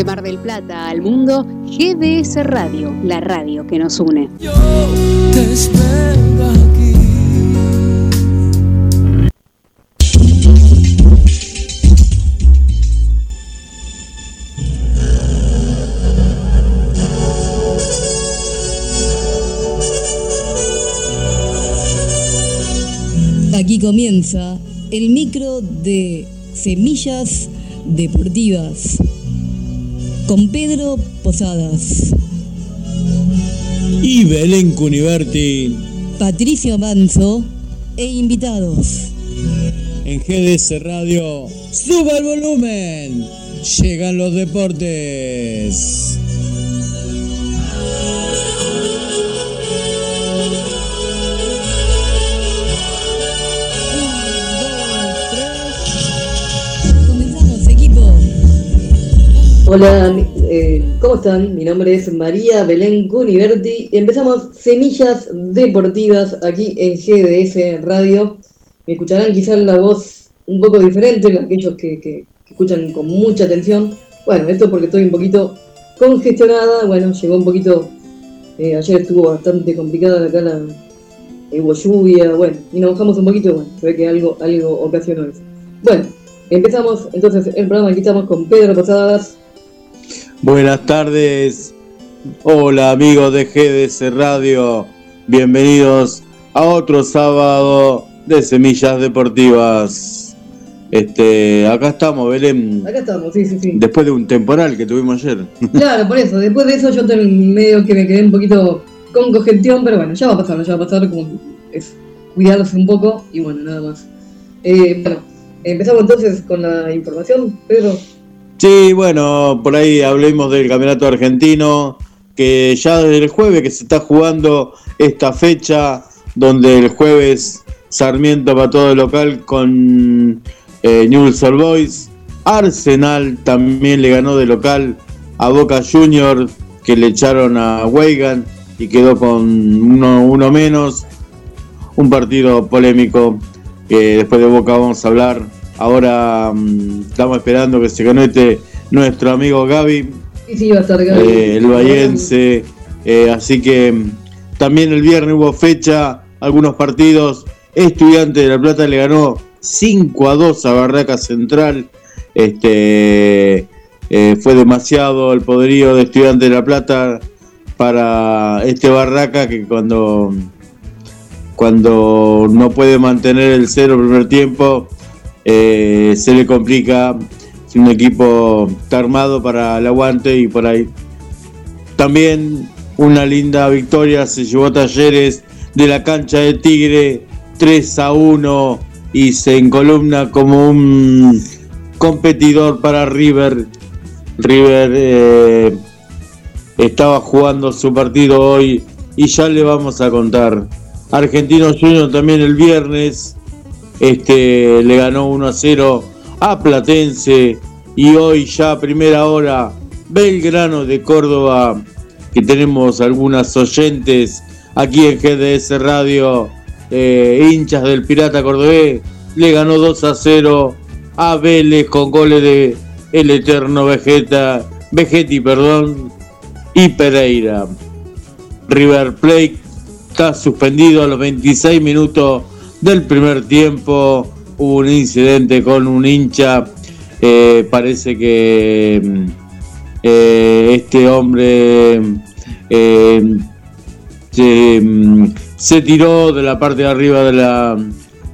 De Mar del Plata al mundo, GDS Radio, la radio que nos une. Yo te espero aquí. Aquí comienza el micro de Semillas Deportivas con Pedro Posadas, Y Belén Cuniverti Patricio Manso e invitados. en GDS Radio. ¡Suba el volumen! Llegan los deportes. Hola, eh, ¿cómo están? Mi nombre es María Belén Cuniverti empezamos Semillas Deportivas aquí en GDS Radio. Me escucharán quizás la voz un poco diferente, aquellos que, que- que escuchan con mucha atención. Bueno, esto es porque estoy un poquito congestionada, bueno, llegó un poquito, eh, ayer estuvo bastante complicada acá la, eh, hubo lluvia, bueno, y nos bajamos un poquito, bueno, se ve que algo, algo ocasionó eso. Bueno, empezamos entonces el programa, aquí estamos con Pedro Posadas. Buenas tardes. Hola amigos de GDS Radio. Bienvenidos a otro sábado de Semillas Deportivas. Este, acá estamos, Belén. Acá estamos, sí, sí, sí. Después de un temporal que tuvimos ayer. Claro, por eso. Después de eso yo medio que me quedé un poquito con congestión, pero bueno, ya va a pasar, ya va a pasar como es cuidarse un poco y bueno, nada más. Eh, bueno, empezamos entonces con la información, Pedro. Sí, bueno, por ahí hablemos del campeonato argentino, que ya desde el jueves que se está jugando esta fecha, donde el jueves Sarmiento va todo local con eh, Newell's Boys. Arsenal también le ganó de local a Boca Juniors, que le echaron a Weigan y quedó con uno, uno menos. Un partido polémico que después de Boca vamos a hablar. Ahora mm, estamos esperando que se conecte nuestro amigo Gaby, Sí, sí, va a estar Gaby. eh, el Bayense. eh, así que mm, también el viernes hubo fecha, algunos partidos. Estudiante de La Plata le ganó 5 a 2 a Barraca Central. Este eh, fue demasiado el poderío de Estudiante de La Plata para este Barraca que cuando cuando no puede mantener el cero el primer tiempo, eh, se le complica si un equipo está armado para el aguante y por ahí. También una linda victoria se llevó Talleres de la cancha de Tigre 3 a 1 y se encolumna como un competidor para River. River eh, estaba jugando su partido hoy y ya le vamos a contar. Argentino Junior también el viernes este, le ganó 1 a 0 a Platense y hoy ya primera hora Belgrano de Córdoba, que tenemos algunas oyentes aquí en GDS Radio, eh, hinchas del Pirata Cordobés, le ganó 2 a 0 a Vélez con goles de el eterno Vegeta, Vegetti, perdón, y Pereira. River Plate está suspendido a los 26 minutos del primer tiempo. Hubo un incidente con un hincha. eh, parece que mm, eh, este hombre eh, se, mm, se tiró de la parte de arriba de la,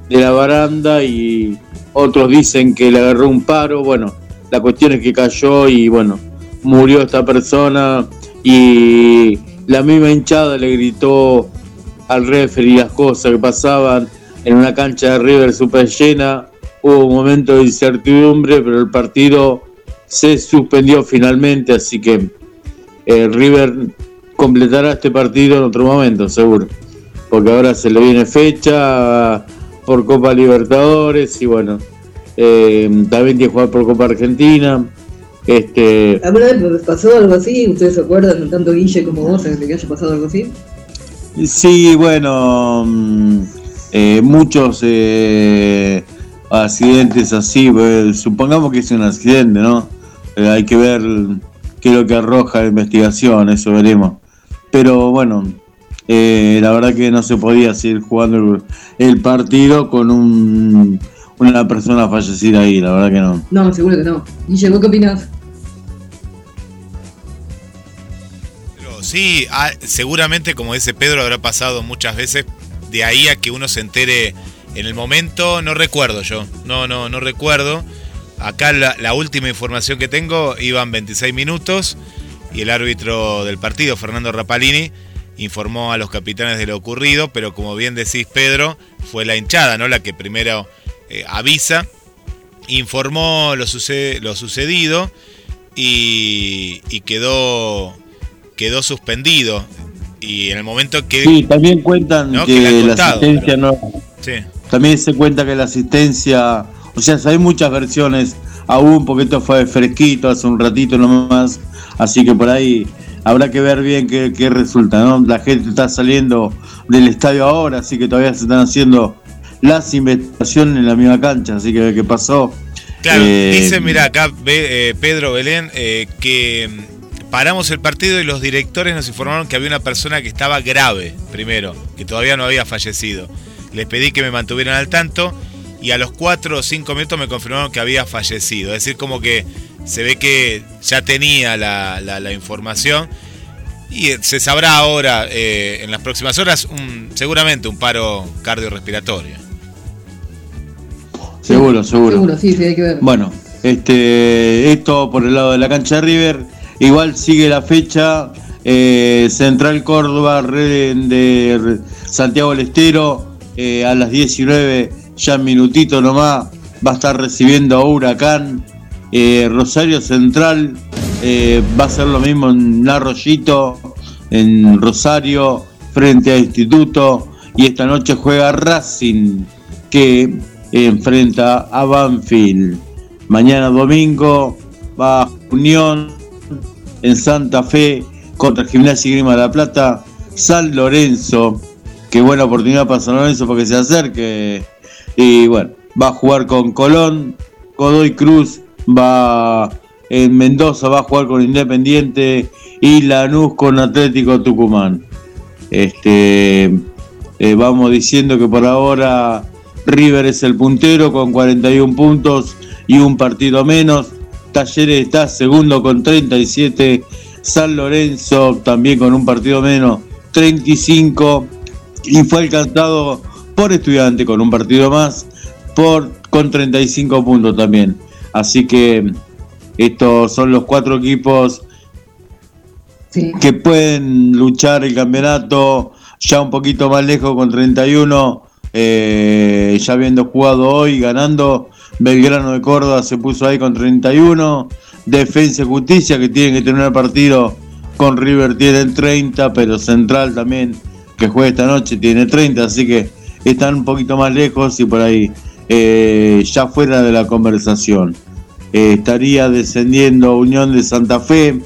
de la baranda y otros dicen que le agarró un paro. Bueno, la cuestión es que cayó y bueno, murió esta persona y la misma hinchada le gritó al referee las cosas que pasaban en una cancha de River super llena. Hubo un momento de incertidumbre, pero el partido se suspendió finalmente, así que eh, River completará este partido en otro momento, seguro. Porque ahora se le viene fecha por Copa Libertadores y bueno, eh, también tiene que jugar por Copa Argentina. Este, ¿Alguna vez pasó algo así? ¿Ustedes se acuerdan, tanto Guille como vos, de que haya pasado algo así? Sí, bueno, mm, eh, muchos eh, accidentes así, pues, supongamos que es un accidente, ¿no? Eh, hay que ver qué es lo que arroja la investigación, eso veremos. Pero bueno, eh, la verdad que no se podía seguir jugando el, partido con un, una persona fallecida ahí, la verdad que no. No, seguro que no. Guillermo, qué opinas? Sí, ah, seguramente, como dice Pedro, habrá pasado muchas veces de ahí a que uno se entere en el momento, no recuerdo yo, no, no, no recuerdo. Acá la, última información que tengo iban 26 minutos y el árbitro del partido, Fernando Rapalini, informó a los capitanes de lo ocurrido, pero como bien decís Pedro, fue la hinchada, ¿no? La que primero eh, avisa, informó lo, lo sucedido y, quedó, quedó suspendido. Y en el momento que... Sí, también cuentan que, la asistencia no... Sí. También se cuenta que la asistencia, o sea, hay muchas versiones aún, porque esto fue fresquito hace un ratito nomás, así que por ahí habrá que ver bien qué, resulta, ¿no? La gente está saliendo del estadio ahora, así que todavía se están haciendo las investigaciones en la misma cancha, así que qué pasó. Claro, eh, dice, mira, acá eh, Pedro Belén, eh, que paramos el partido y los directores nos informaron que había una persona que estaba grave, primero, que todavía no había fallecido les pedí que me mantuvieran al tanto y a los 4 o 5 minutos me confirmaron que había fallecido. Es decir, como que se ve que ya tenía la, información y se sabrá ahora, eh, en las próximas horas, un, seguramente un paro cardiorrespiratorio. Seguro, seguro. Seguro, sí, sí, hay que ver. Bueno, este, esto por el lado de la cancha de River. Igual sigue la fecha. Eh, Central Córdoba, de Santiago del Estero, eh, a las 19, ya minutito nomás, va a estar recibiendo a Huracán. Eh, Rosario Central va a ser lo mismo en Arroyito, en Rosario, frente a Instituto. Y esta noche juega Racing, que enfrenta a Banfield. Mañana domingo va Unión en Santa Fe contra Gimnasia y Grima de la Plata. San Lorenzo qué buena oportunidad para San Lorenzo para que se acerque. Y bueno, va a jugar con Colón, Godoy Cruz va en Mendoza, va a jugar con Independiente y Lanús con Atlético Tucumán. Este, eh, vamos diciendo que por ahora River es el puntero con 41 puntos y un partido menos. Talleres está segundo con 37. San Lorenzo también con un partido menos, 35 y fue alcanzado por estudiante con un partido más por con 35 puntos también. Así que estos son los cuatro equipos que pueden luchar el campeonato ya un poquito más lejos con 31, eh, ya habiendo jugado hoy, ganando. Belgrano de Córdoba se puso ahí con 31. Defensa y Justicia que tienen que tener el partido con River tienen 30, pero Central también que juega esta noche tiene 30, así que están un poquito más lejos y por ahí eh, ya fuera de la conversación. Eh, estaría descendiendo Unión de Santa Fe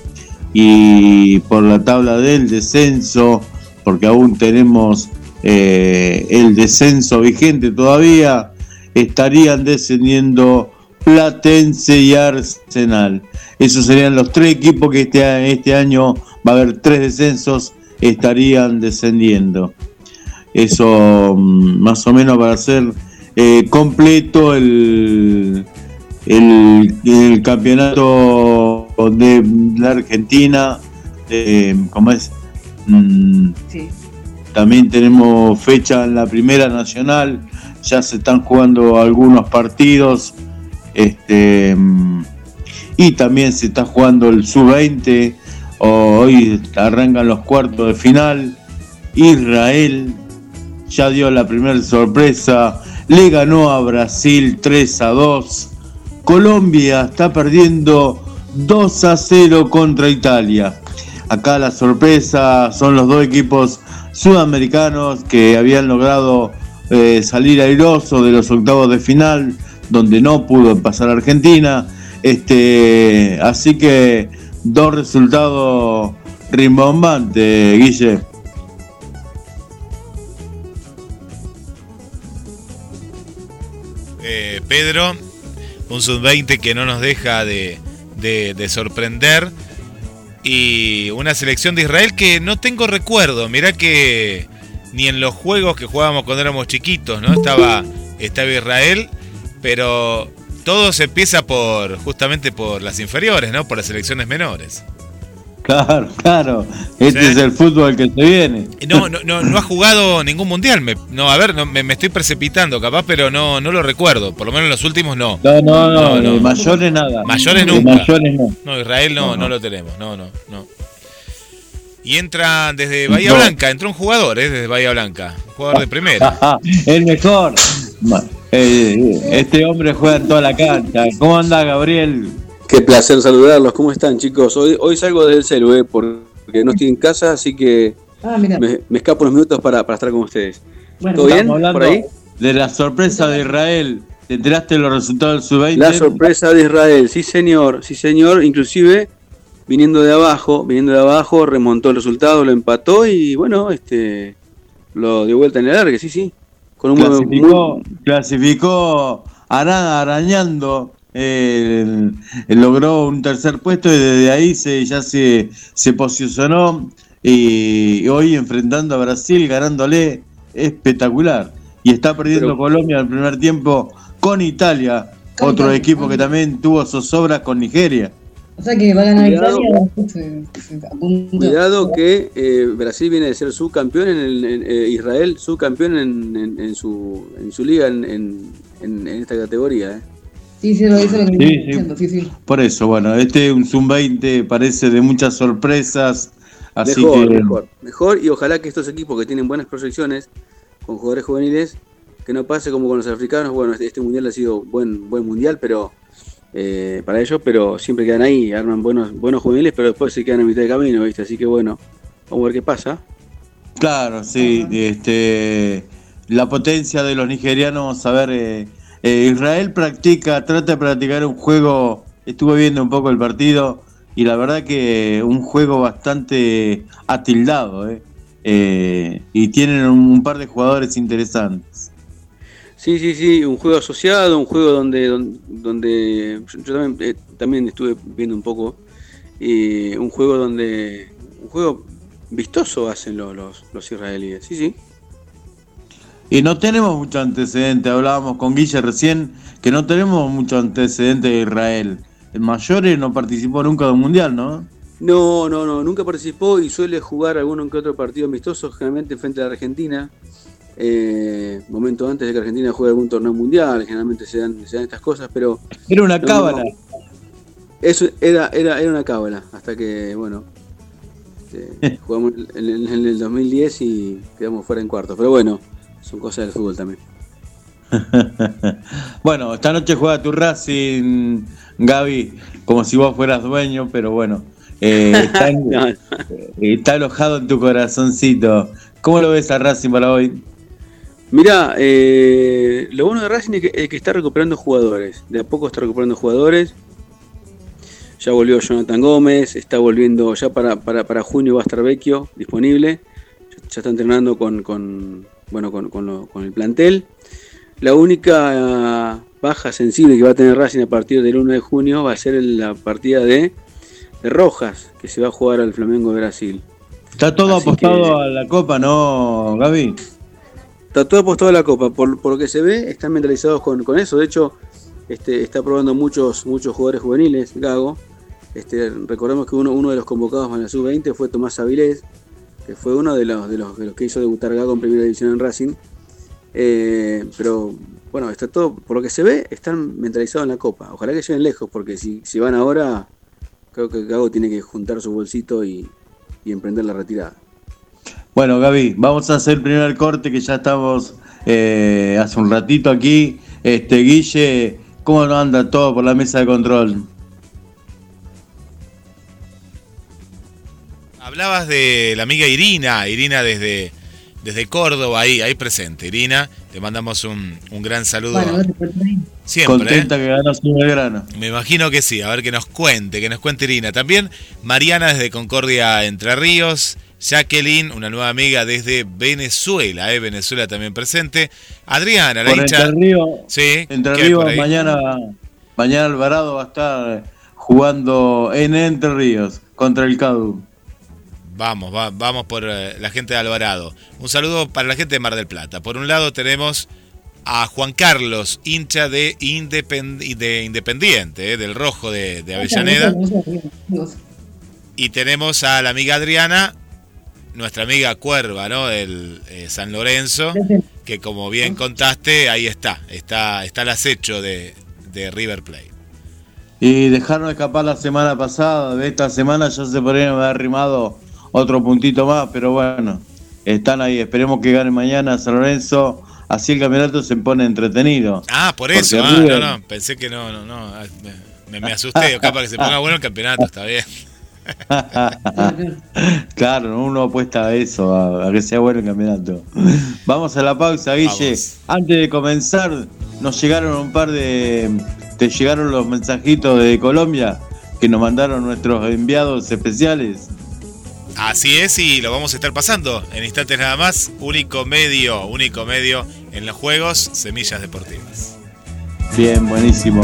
y por la tabla del descenso, porque aún tenemos eh, el descenso vigente todavía, estarían descendiendo Platense y Arsenal. Esos serían los tres equipos que este, este año va a haber tres descensos estarían descendiendo. Eso mm, más o menos para ser eh, completo el, el, campeonato de la Argentina, eh, como es? Mm, también tenemos fecha en la Primera Nacional, ya se están jugando algunos partidos. Este, y también se está jugando el sub-20 Hoy arrancan los cuartos de final. Israel ya dio la primera sorpresa. Le ganó a Brasil 3 a 2. Colombia está perdiendo 2 a 0 contra Italia. Acá la sorpresa son los dos equipos sudamericanos que habían logrado eh, salir airoso de los octavos de final, donde no pudo pasar Argentina. Este, así que dos resultados rimbombantes, Guille. Eh, Pedro, un sub-20 que no nos deja de, sorprender y una selección de Israel que no tengo recuerdo. Mirá que ni en los juegos que jugábamos cuando éramos chiquitos, ¿no? Estaba, estaba Israel, pero todo se empieza por justamente por las inferiores, ¿no? Por las selecciones menores. Claro, claro. Este es el fútbol que se viene. No, no, no, no ha jugado ningún mundial. Me- no, a ver, no, me, me estoy precipitando, capaz, pero no, no lo recuerdo. Por lo menos en los últimos no. No, no, no, No, no. de mayores nada. Mayores De nunca. mayores no. No, Israel no, no. lo tenemos. No, no, no. Y entra desde Bahía No. Blanca, entró un jugador, ¿eh? Desde Bahía Blanca. Un jugador de primera. El mejor. Eh, este hombre juega en toda la cancha. ¿Cómo anda, Gabriel? Qué placer saludarlos. ¿Cómo están, chicos? Hoy, hoy salgo desde el celu, eh, porque no estoy en casa, así que Ah, mira. me, me escapo unos minutos para, para estar con ustedes. Bueno, ¿Todo bien? ¿Por ahí? de la sorpresa de Israel. ¿Te enteraste de los resultados del sub-20? La sorpresa de Israel, sí señor, sí señor, inclusive viniendo de abajo, viniendo de abajo, remontó el resultado, lo empató y bueno, este lo dio vuelta en el alargue, sí, sí. Con un buen- clasificó, muy- clasificó ara- arañando, eh, el- el- logró un tercer puesto y desde ahí se, ya se, se posicionó y, hoy enfrentando a Brasil, ganándole espectacular. Y está perdiendo Pero- Colombia en el primer tiempo con Italia, Con otro Italia. equipo que también tuvo zozobras con Nigeria. O sea que va a ganar Cuidado. Italia. Cuidado que eh, Brasil viene de ser subcampeón en, el, en, eh, Israel, subcampeón en, en, en su, en su liga en, en, en- en esta categoría. eh. Sí, sí, lo eso es lo que Sí, diciendo, sí, sí. Por eso, bueno, este es un Zoom 20 parece de muchas sorpresas. Así mejor, que mejor, mejor y ojalá que estos equipos que tienen buenas proyecciones con jugadores juveniles, que no pase como con los africanos, bueno, este, este mundial ha sido buen buen mundial, pero eh, para ellos, pero siempre quedan ahí, arman buenos buenos juveniles, pero después se quedan a mitad de camino, ¿viste? Así que bueno, vamos a ver qué pasa. Claro, sí, este, la potencia de los nigerianos, a ver, eh, eh, Israel practica, trata de practicar un juego, estuve viendo un poco el partido y la verdad que un juego bastante atildado, eh, eh, y tienen un, un par de jugadores interesantes. Sí, sí, sí, un juego asociado, un juego donde donde, donde- yo, también, eh, también estuve viendo un poco y un juego donde un juego vistoso hacen los, los, los israelíes. Sí, sí. Y no tenemos mucho antecedente, hablábamos con Guille recién, que no tenemos mucho antecedente de Israel. El Mayores no participó nunca de un mundial, ¿no? No, no, no, nunca participó y suele jugar alguno que otro partido amistoso, generalmente frente a la Argentina. Eh, momento antes de que Argentina juegue algún torneo mundial, generalmente se dan, se dan estas cosas, pero Era una No, cábala. eso era, era, era una cábala, hasta que, bueno, este, jugamos en, en- en el 2010 y quedamos fuera en cuartos. Pero bueno, son cosas del fútbol también. bueno, esta noche juega tu Racing, Gaby, como si vos fueras dueño, pero bueno, eh, está, No, eh, está alojado en tu corazoncito. ¿Cómo lo ves a Racing para hoy? Mirá, eh, lo bueno de Racing es que, es que está recuperando jugadores. De a poco está recuperando jugadores. Ya volvió Jonathan Gómez, está volviendo, ya para, para, para junio va a estar Vecchio disponible. Ya, ya está entrenando con, con, bueno, con, con lo- con el plantel. La única eh, baja sensible que va a tener Racing a partir del 1 de junio va a ser la partida de, de Rojas, que se va a jugar al Flamengo de Brasil. Está todo Así apostado que- a la Copa, ¿no, Gaby? Está todo apostado a la Copa. Por, lo que se ve, están mentalizados con, eso. De hecho, este, está probando muchos, muchos jugadores juveniles, Gago. Este, recordemos que uno, de los convocados en la sub-20 fue Tomás Avilés, que fue uno de los, que hizo debutar Gago en primera división en Racing. Eh, pero bueno, está todo, por lo que se ve, están mentalizados en la Copa. Ojalá que lleguen lejos, porque si, van ahora, creo que Gago tiene que juntar su bolsito y emprender la retirada. Bueno, Gaby, vamos a hacer el primer corte que ya estamos eh, hace un ratito aquí. Este, Guille, ¿cómo no anda todo por la mesa de control? Hablabas de la amiga Irina, Irina desde, desde Córdoba, ahí, ahí presente. Irina, te mandamos un, un gran saludo. Bueno, ir. Siempre. ¿eh? Contenta que ganó su Belgrano. Me imagino que sí, a ver que nos cuente, que nos cuente Irina. También Mariana desde Concordia Entre Ríos, Jacqueline, una nueva amiga desde Venezuela, ¿eh? Venezuela también presente. Adriana, la hincha. Entre Ríos, Sí, Entre ¿qué hay por Ríos mañana, mañana Alvarado va a estar jugando en Entre Ríos contra el CADU. Vamos, va- vamos por eh, la gente de Alvarado. Un saludo para la gente de Mar del Plata. Por un lado tenemos a Juan Carlos, hincha de, Independ- de Independiente, eh, del Rojo de, de Avellaneda. Y tenemos a la amiga Adriana, nuestra amiga Cuerva, ¿no? Del eh, San Lorenzo, que como bien contaste, ahí está, está, está el acecho de, de River Plate. Y dejaron escapar la semana pasada, de esta semana ya se podrían haber arrimado otro puntito más, pero bueno, están ahí, esperemos que gane mañana San Lorenzo, así el campeonato se pone entretenido. Ah, por eso, ah, River- no, no, pensé que no, no, no, ah, me, me asusté, capaz que se ponga bueno el campeonato, está bien. claro, uno apuesta a eso, a, a que sea bueno el campeonato. Vamos a la pausa, Guille. Vamos. Antes de comenzar, nos llegaron un par de. Te llegaron los mensajitos de Colombia que nos mandaron nuestros enviados especiales. Así es, y lo vamos a estar pasando en instantes nada más. Único medio, único medio en los juegos, Semillas Deportivas. Bien, buenísimo.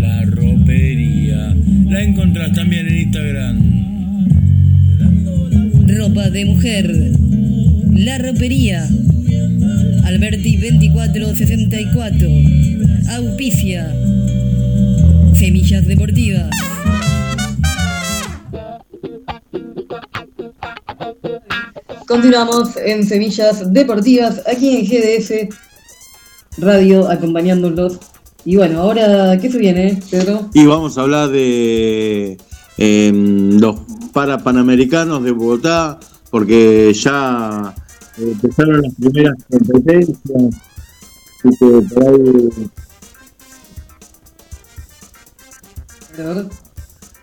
La ropería la encontrás también en Instagram. Ropa de mujer. La ropería. Alberti 2464. Auspicia. Semillas Deportivas. Continuamos en Semillas Deportivas, aquí en GDS Radio, acompañándolos. Y bueno, ahora, ¿qué se viene, Pedro? Y vamos a hablar de em, los parapanamericanos de Bogotá, porque ya eh, empezaron las primeras competencias. Así que por ahí,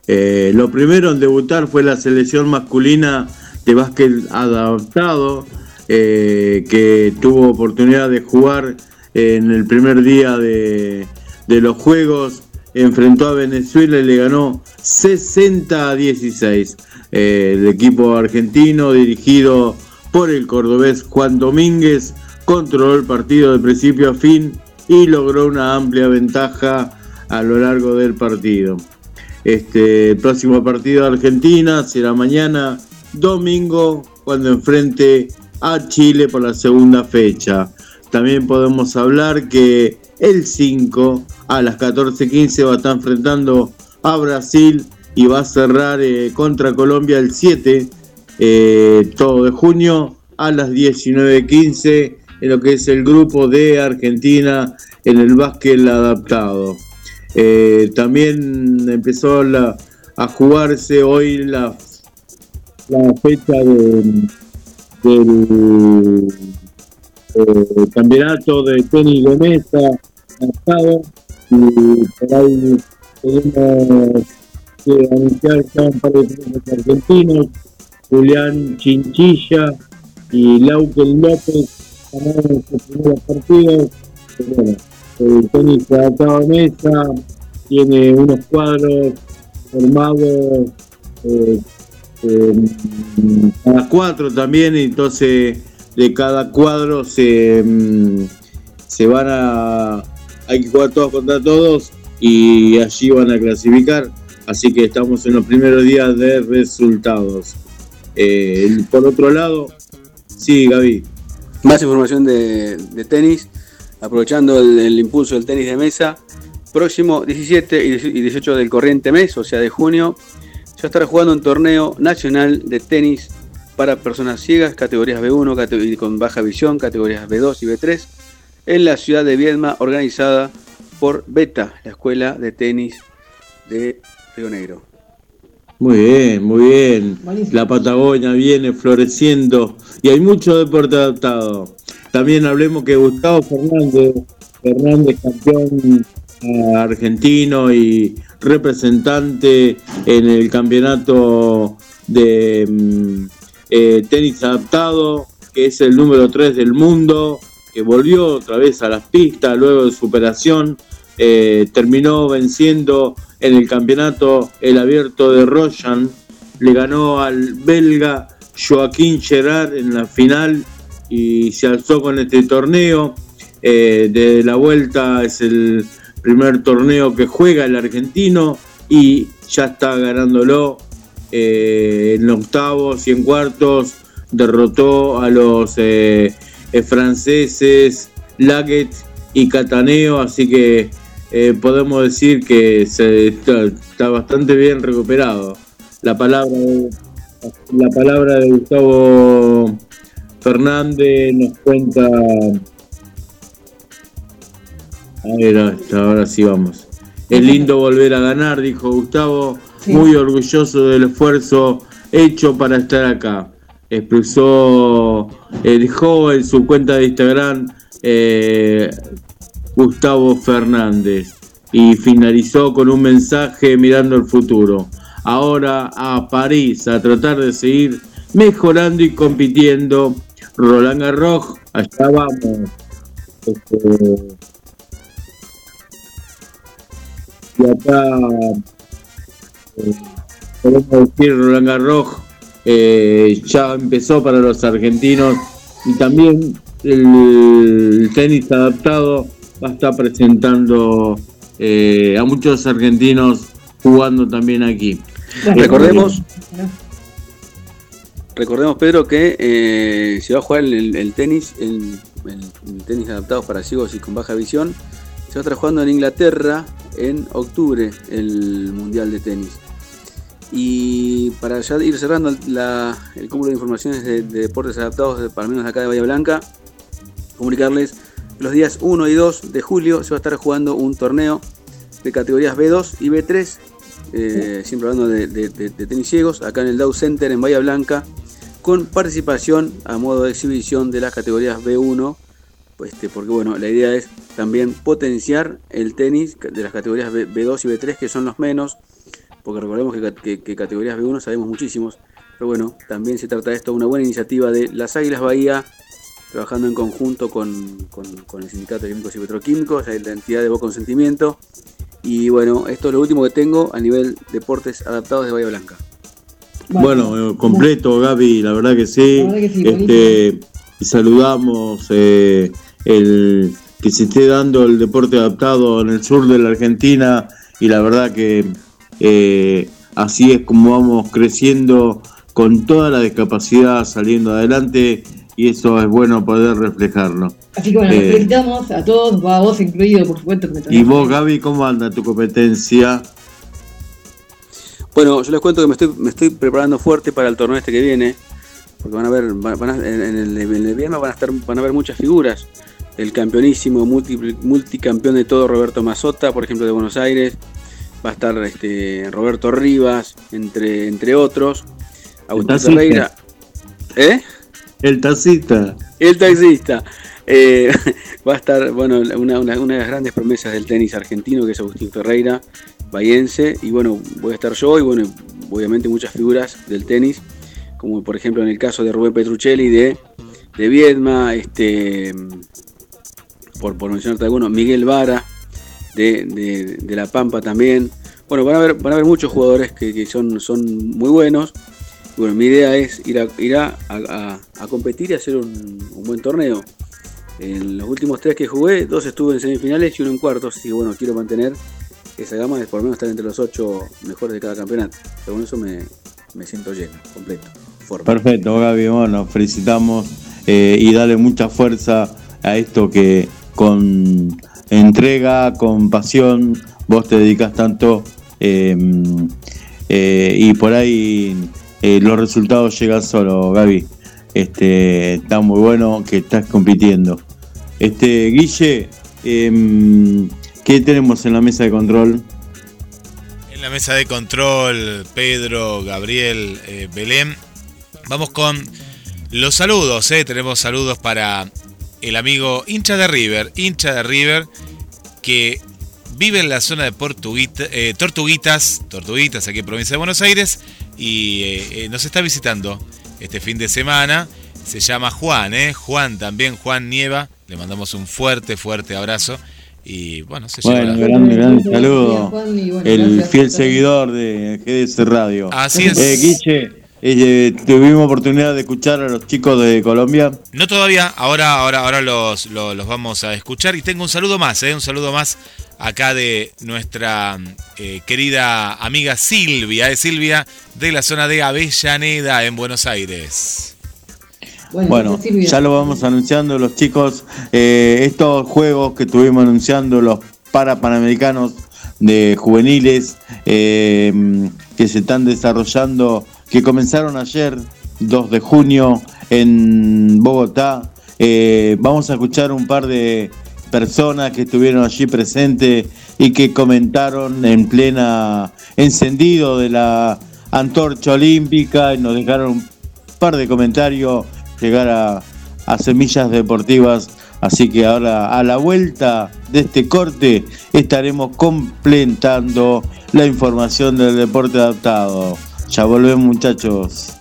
eh, lo primero en debutar fue la selección masculina de básquet adaptado, eh, que tuvo oportunidad de jugar en el primer día de, los Juegos, enfrentó a Venezuela y le ganó 60 a 16. Eh, el equipo argentino, dirigido por el cordobés Juan Domínguez, controló el partido de principio a fin y logró una amplia ventaja a lo largo del partido. Este, el próximo partido de Argentina será mañana, domingo, cuando enfrente a Chile por la segunda fecha. También podemos hablar que el 5 a las 14.15 va a estar enfrentando a Brasil y va a cerrar eh, contra Colombia el 7, eh, todo de junio a las 19.15 en lo que es el grupo de Argentina en el básquet adaptado. Eh, también empezó a jugarse hoy la, la fecha de- del eh, campeonato de tenis de mesa adaptado y por ahí tenemos que anunciar ya un par de argentinos, Julián Chinchilla y Lauken López ganaron sus primeros partidos. Pero bueno, el tenis adaptado a mesa tiene unos cuadros formados eh, eh, cada cuatro también, entonces de cada cuadro se, mm, se van a. Hay que jugar todos contra todos y allí van a clasificar. Así que estamos en los primeros días de resultados. Eh, por otro lado, sí, Gaby. Más información de, de tenis, aprovechando el, impulso del tenis de mesa. Próximo 17 y 18 del corriente mes, o sea de junio, se estará jugando un torneo nacional de tenis para personas ciegas, categorías B1 cate- y con baja visión, categorías B2 y B3, en la ciudad de Viedma, organizada por Beta, la escuela de tenis de Río Negro. Muy bien, muy bien. La Patagonia viene floreciendo y hay mucho deporte adaptado. También hablemos que Gustavo Fernández, Fernández campeón eh, argentino y representante en el campeonato de mm, eh, tenis adaptado, que es el número 3 del mundo, que volvió otra vez a las pistas luego de su operación, eh, terminó venciendo en el campeonato el abierto de Royan, le ganó al belga Joaquín Gerard en la final y se alzó con este torneo. Eh, de la vuelta es el primer torneo que juega el argentino y ya está ganándolo eh, en octavos y en cuartos. Derrotó a los eh, franceses Laget y Cataneo, así que podemos decir que está, bastante bien recuperado. La palabra, la palabra de Gustavo Fernández nos cuenta. A ver, ahora sí vamos. Es lindo volver a ganar, dijo Gustavo. Muy orgulloso del esfuerzo hecho para estar acá. Expresó, eh, dejó en su cuenta de Instagram eh, Gustavo Fernández y finalizó con un mensaje mirando el futuro. Ahora a París a tratar de seguir mejorando y compitiendo Roland Garros, allá vamos. Este, y acá podemos decir Roland Garros eh, ya empezó para los argentinos y también el, tenis adaptado va a estar presentando eh, a muchos argentinos jugando también aquí. Recordemos, Recordemos, Pedro, que eh, se va a jugar el, tenis, el, tenis adaptado para ciegos y con baja visión. Se va a estar jugando en Inglaterra en octubre el Mundial de Tenis. Y para ya ir cerrando el cúmulo de informaciones de, deportes adaptados, para menos acá de Bahía Blanca, comunicarles que los días 1 y 2 de julio se va a estar jugando un torneo de categorías B2 y B3, eh, siempre hablando de, tenis ciegos, acá en el Dow Center en Bahía Blanca con participación a modo de exhibición de las categorías B1, pues, este, porque bueno, la idea es también potenciar el tenis de las categorías B, 2 y B3, que son los menos, porque recordemos que, categorías B1 sabemos muchísimos, pero bueno, también se trata de esto, una buena iniciativa de las Águilas Bahía, trabajando en conjunto con, el Sindicato de Químicos y Petroquímicos, la entidad de Bo Consentimiento, y bueno, esto es lo último que tengo a nivel deportes adaptados de Bahía Blanca. Bueno, eh, completo, Gaby, la verdad que sí. este, saludamos eh, el que se esté dando el deporte adaptado en el sur de la Argentina y la verdad que eh, así es como vamos creciendo con toda la discapacidad saliendo adelante y eso es bueno poder reflejarlo. Así que bueno, felicitamos a todos, a vos incluido, por supuesto. y vos, Gaby, ¿cómo anda tu competencia? Bueno, yo les cuento que me estoy, me estoy preparando fuerte para el torneo este que viene, porque van a ver, van en, el, en viernes van a estar, van a ver muchas figuras. El campeonísimo multicampeón de todo Roberto Mazota, por ejemplo, de Buenos Aires. Va a estar este, Roberto Rivas, entre, entre otros. Agustín Ferreira. ¿Eh? El taxista. El taxista. Eh, va a estar, bueno, una, una, una, de las grandes promesas del tenis argentino, que es Agustín Ferreira bayense y bueno, voy a estar yo y bueno, obviamente muchas figuras del tenis, como por ejemplo en el caso de Rubén Petruccelli de, de Viedma, este, por, por mencionarte algunos, Miguel Vara de, La Pampa también. Bueno, van a haber, van a muchos jugadores que, son, son muy buenos. Bueno, mi idea es ir a, ir a, competir y hacer un, un, buen torneo. En los últimos tres que jugué, dos estuve en semifinales y uno en cuartos. Así que bueno, quiero mantener esa gama es por lo menos estar entre los ocho mejores de cada campeonato. Según eso me, siento lleno, completo. Perfecto, Gaby, bueno, felicitamos eh, y dale mucha fuerza a esto que con entrega, con pasión, vos te dedicas tanto em, eh, y por ahí eh, los resultados llegan solo, Gaby. Este, está muy bueno que estás compitiendo. Este, Guille, em, ¿Qué tenemos en la mesa de control? En la mesa de control, Pedro, Gabriel, eh, Belén. Vamos con los saludos, tenemos saludos para el amigo hincha de River, hincha de River, que vive en la zona de eh, Tortuguitas, Tortuguitas, aquí en provincia de Buenos Aires, y eh, eh, nos está visitando este fin de semana. Se llama Juan, ¿eh? Juan también, Juan Nieva. Le mandamos un fuerte, fuerte abrazo. Y bueno, se bueno, lleva grande, grande saludo. el fiel seguidor de GDS Radio. Así es. Eh, Guiche, eh, ¿Tuvimos oportunidad de escuchar a los chicos de Colombia? No todavía, ahora, ahora, ahora los, los, vamos a escuchar. Y tengo un saludo más, ¿eh? un saludo más acá de nuestra eh, querida amiga Silvia, eh, Silvia de la zona de Avellaneda en Buenos Aires. Bueno, ya lo vamos anunciando los chicos. Eh, estos juegos que estuvimos anunciando los para panamericanos de juveniles que se están desarrollando que comenzaron ayer, 2 de junio, en Bogotá. Eh, vamos a escuchar un par de personas que estuvieron allí presentes y que comentaron en plena encendido de la antorcha olímpica y nos dejaron un par de comentarios llegar a, a Semillas Deportivas. Así que ahora a la vuelta de este corte estaremos completando la información del deporte adaptado. Ya volvemos muchachos.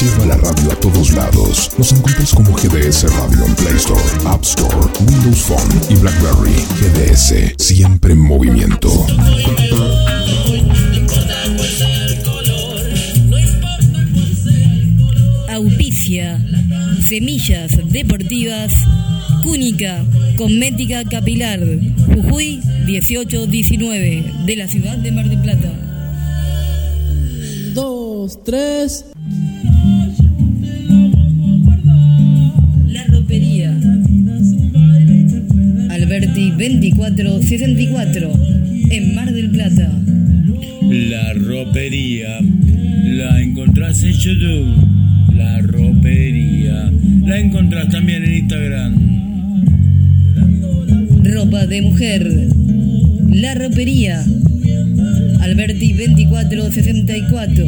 Lleva la radio a todos lados. Nos encuentras como GDS Radio en Play Store, App Store, Windows Phone y BlackBerry. GDS, siempre en movimiento. Auspicia. Semillas Deportivas Cúnica, Cosmética Capilar, Jujuy 1819, de la ciudad de Mar del Plata. Dos, tres. La ropería. Alberti 2464, en Mar del Plata. La ropería. La encontrás en YouTube. La ropería. La encontrás también en Instagram ropa de mujer. La ropería. Alberti 2464.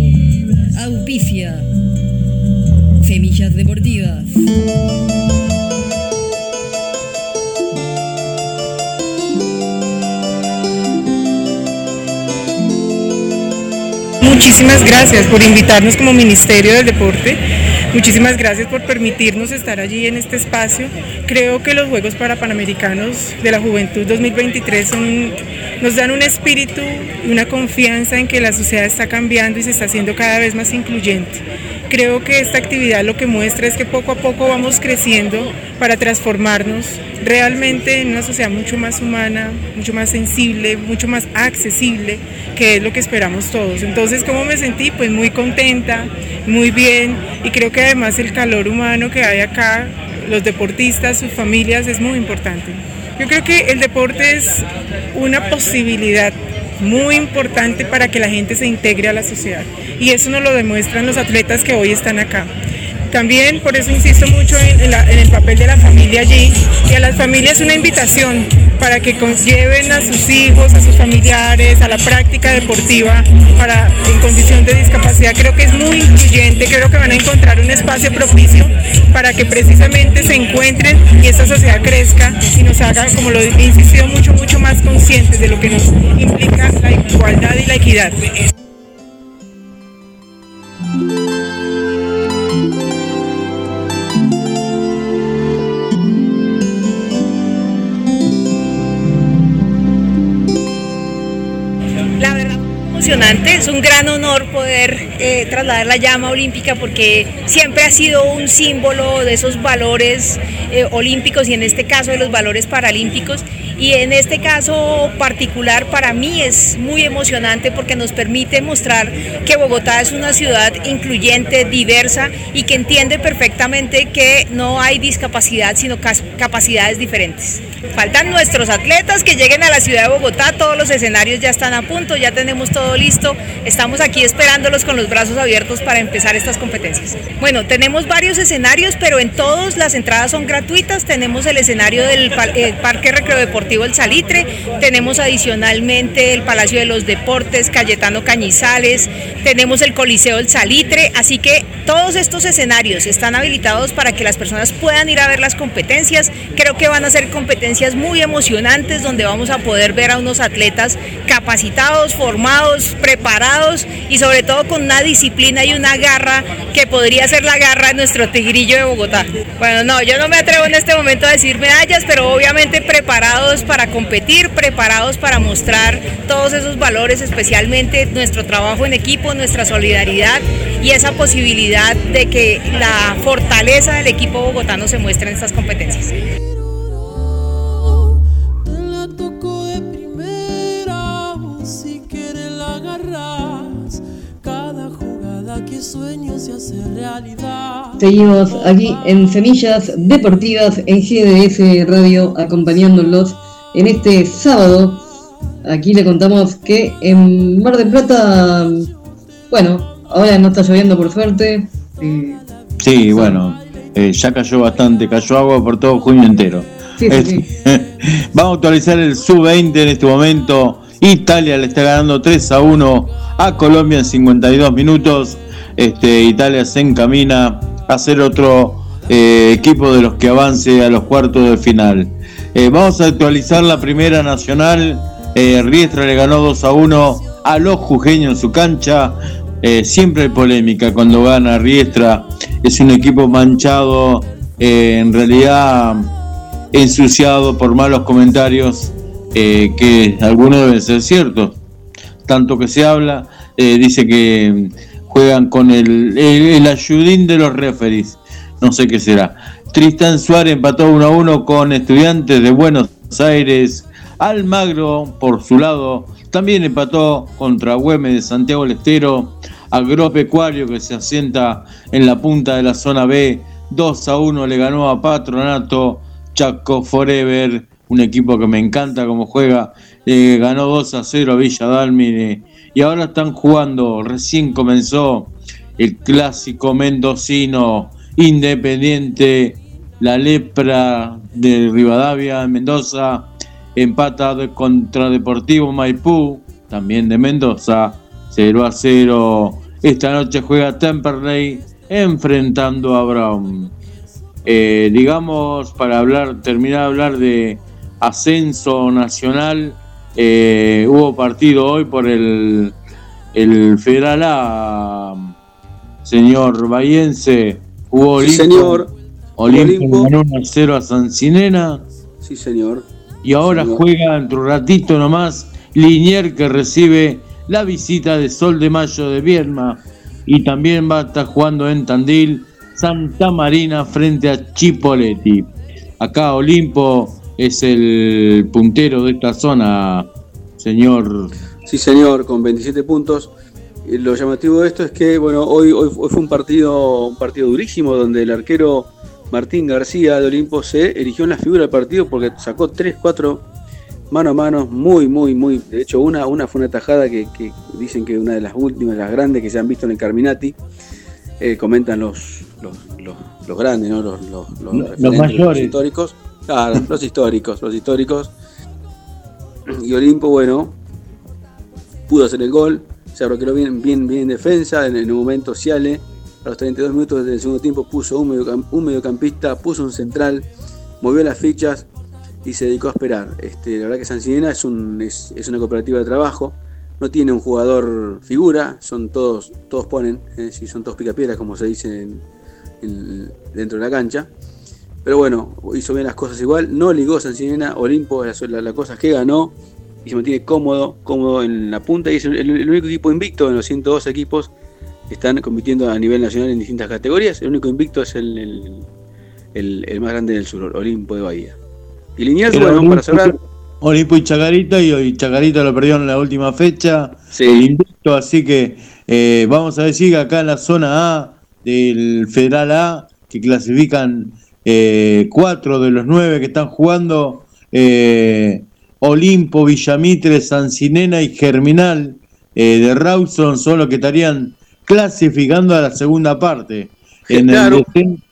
Auspicia. Semillas deportivas. Muchísimas gracias por invitarnos como Ministerio del Deporte Muchísimas gracias por permitirnos estar allí en este espacio. Creo que los Juegos para Panamericanos de la Juventud 2023 nos dan un espíritu y una confianza en que la sociedad está cambiando y se está haciendo cada vez más incluyente. Creo que esta actividad lo que muestra es que poco a poco vamos creciendo para transformarnos realmente en una sociedad mucho más humana, mucho más sensible, mucho más accesible, que es lo que esperamos todos. Entonces, ¿cómo me sentí? Pues muy contenta, muy bien y creo que además el calor humano que hay acá, los deportistas, sus familias, es muy importante. Yo creo que el deporte es una posibilidad muy importante para que la gente se integre a la sociedad. Y eso nos lo demuestran los atletas que hoy están acá. También por eso insisto mucho en, el papel de la familia allí y a las familias una invitación para que lleven a sus hijos, a sus familiares, a la práctica deportiva para en condición de discapacidad. Creo que es muy incluyente, creo que van a encontrar un espacio propicio para que precisamente se encuentren y esta sociedad crezca y nos haga, como lo he insistido mucho, mucho más conscientes de lo que nos implica la igualdad y la equidad. Es un gran honor poder eh, trasladar la llama olímpica porque siempre ha sido un símbolo de esos valores eh, olímpicos y en este caso de los valores paralímpicos y en este caso particular para mí es muy emocionante porque nos permite mostrar que Bogotá es una ciudad incluyente, diversa y que entiende perfectamente que no hay discapacidad sino capacidades diferentes. Faltan nuestros atletas que lleguen a la ciudad de Bogotá, todos los escenarios ya están a punto, ya tenemos todo listo, estamos aquí esperándolos con los brazos abiertos para empezar estas competencias. Bueno, tenemos varios escenarios, pero en todos las entradas son gratuitas, tenemos el escenario del eh, Parque Recreo Deportivo El Salitre, tenemos adicionalmente el Palacio de los Deportes, Cayetano Cañizales, tenemos el Coliseo El Salitre, así que todos estos escenarios están habilitados para que las personas puedan ir a ver las competencias, creo que van a ser competencias muy emocionantes donde vamos a poder ver a unos atletas capacitados, formados, preparados y sobre todo con una disciplina y una garra que podría ser la garra de nuestro tigrillo de Bogotá. Bueno, no, yo no me atrevo en este momento a decir medallas, pero obviamente preparados para competir, preparados para mostrar todos esos valores, especialmente nuestro trabajo en equipo, nuestra solidaridad y esa posibilidad de que la fortaleza del equipo bogotano se muestre en estas competencias. Seguimos aquí en Semillas Deportivas en GDS Radio acompañándolos en este sábado. Aquí le contamos que en Mar del Plata, bueno, ahora no está lloviendo por suerte. sí, bueno, eh, ya cayó bastante, cayó agua por todo junio entero. Vamos a actualizar el sub-20 en este momento. Italia le está ganando 3 a 1 a Colombia en 52 minutos este, Italia se encamina a ser otro eh, equipo de los que avance a los cuartos de final. Eh, vamos a actualizar la primera nacional. Eh, Riestra le ganó 2 a 1 a los jujeños en su cancha. siempre hay polémica cuando gana Riestra. Es un equipo manchado, en realidad ensuciado por malos comentarios que algunos deben ser ciertos. Tanto que se habla, dice que juegan con el, el, ayudín de los referees. No sé qué será. Tristan Suárez empató 1 a 1 con Estudiantes de Buenos Aires. Almagro, por su lado, también empató contra Güemes de Santiago del Estero. Agropecuario, que se asienta en la punta de la zona B, 2 a 1 le ganó a Patronato. Chaco Forever, un equipo que me encanta como juega, ganó 2 a 0 a Villa Dálmine y ahora están jugando, recién comenzó el clásico mendocino independiente, la lepra de Rivadavia, Mendoza, empata contra Deportivo Maipú, también de Mendoza, 0 a 0. Esta noche juega Temperley enfrentando a Brown. Eh, digamos, para hablar, terminar de hablar de ascenso nacional, eh, hubo partido hoy por el, el Federal A, señor Bayense. Hubo sí, señor. Olimpo, ganó 0 a San Sinena. Sí, señor. Y ahora juega entre un ratito nomás Linier que recibe la visita de Sol de Mayo de Vierma. Y también va a estar jugando en Tandil Santa Marina frente a Chipoletti. Acá Olimpo es el puntero de esta zona, señor. Sí, señor, con 27 puntos. Lo llamativo de esto es que, bueno, hoy, hoy, fue un partido, un partido durísimo donde el arquero Martín García de Olimpo se erigió en la figura del partido porque sacó 3, 4 mano a mano, muy, muy, muy. De hecho, una, una fue una tajada que, dicen que una de las últimas, las grandes que se han visto en el Carminati. Eh, comentan los, los, grandes, ¿no? los, los, mayores. históricos. Claro, los históricos, los históricos. Y Olimpo, bueno, pudo hacer el gol, se arroqueró bien, bien, bien en defensa, en, el momento Ciale, a los 32 minutos del segundo tiempo puso un, mediocampista, puso un central, movió las fichas y se dedicó a esperar. Este, la verdad que San Sinena es, un, una cooperativa de trabajo, no tiene un jugador figura, son todos, todos ponen, si son todos picapiedras como se dice dentro de la cancha. Pero bueno, hizo bien las cosas igual. No ligó San Sinena, Olimpo, las la, cosas que ganó y se mantiene cómodo, cómodo en la punta. Y es el, único equipo invicto en los 102 equipos están compitiendo a nivel nacional en distintas categorías. El único invicto es el, el, más grande del sur, Olimpo de Bahía. Y Liniers, bueno, para cerrar. Olimpo y Chacarita, y hoy Chacarita lo perdieron en la última fecha. El invicto, así que eh, vamos a decir que acá en la zona A del Federal A, que clasifican eh, cuatro de los nueve que están jugando, eh, Olimpo, Villamitre, Sancinena y Germinal de Rawson son los que estarían clasificando a la segunda parte. En, el descenso,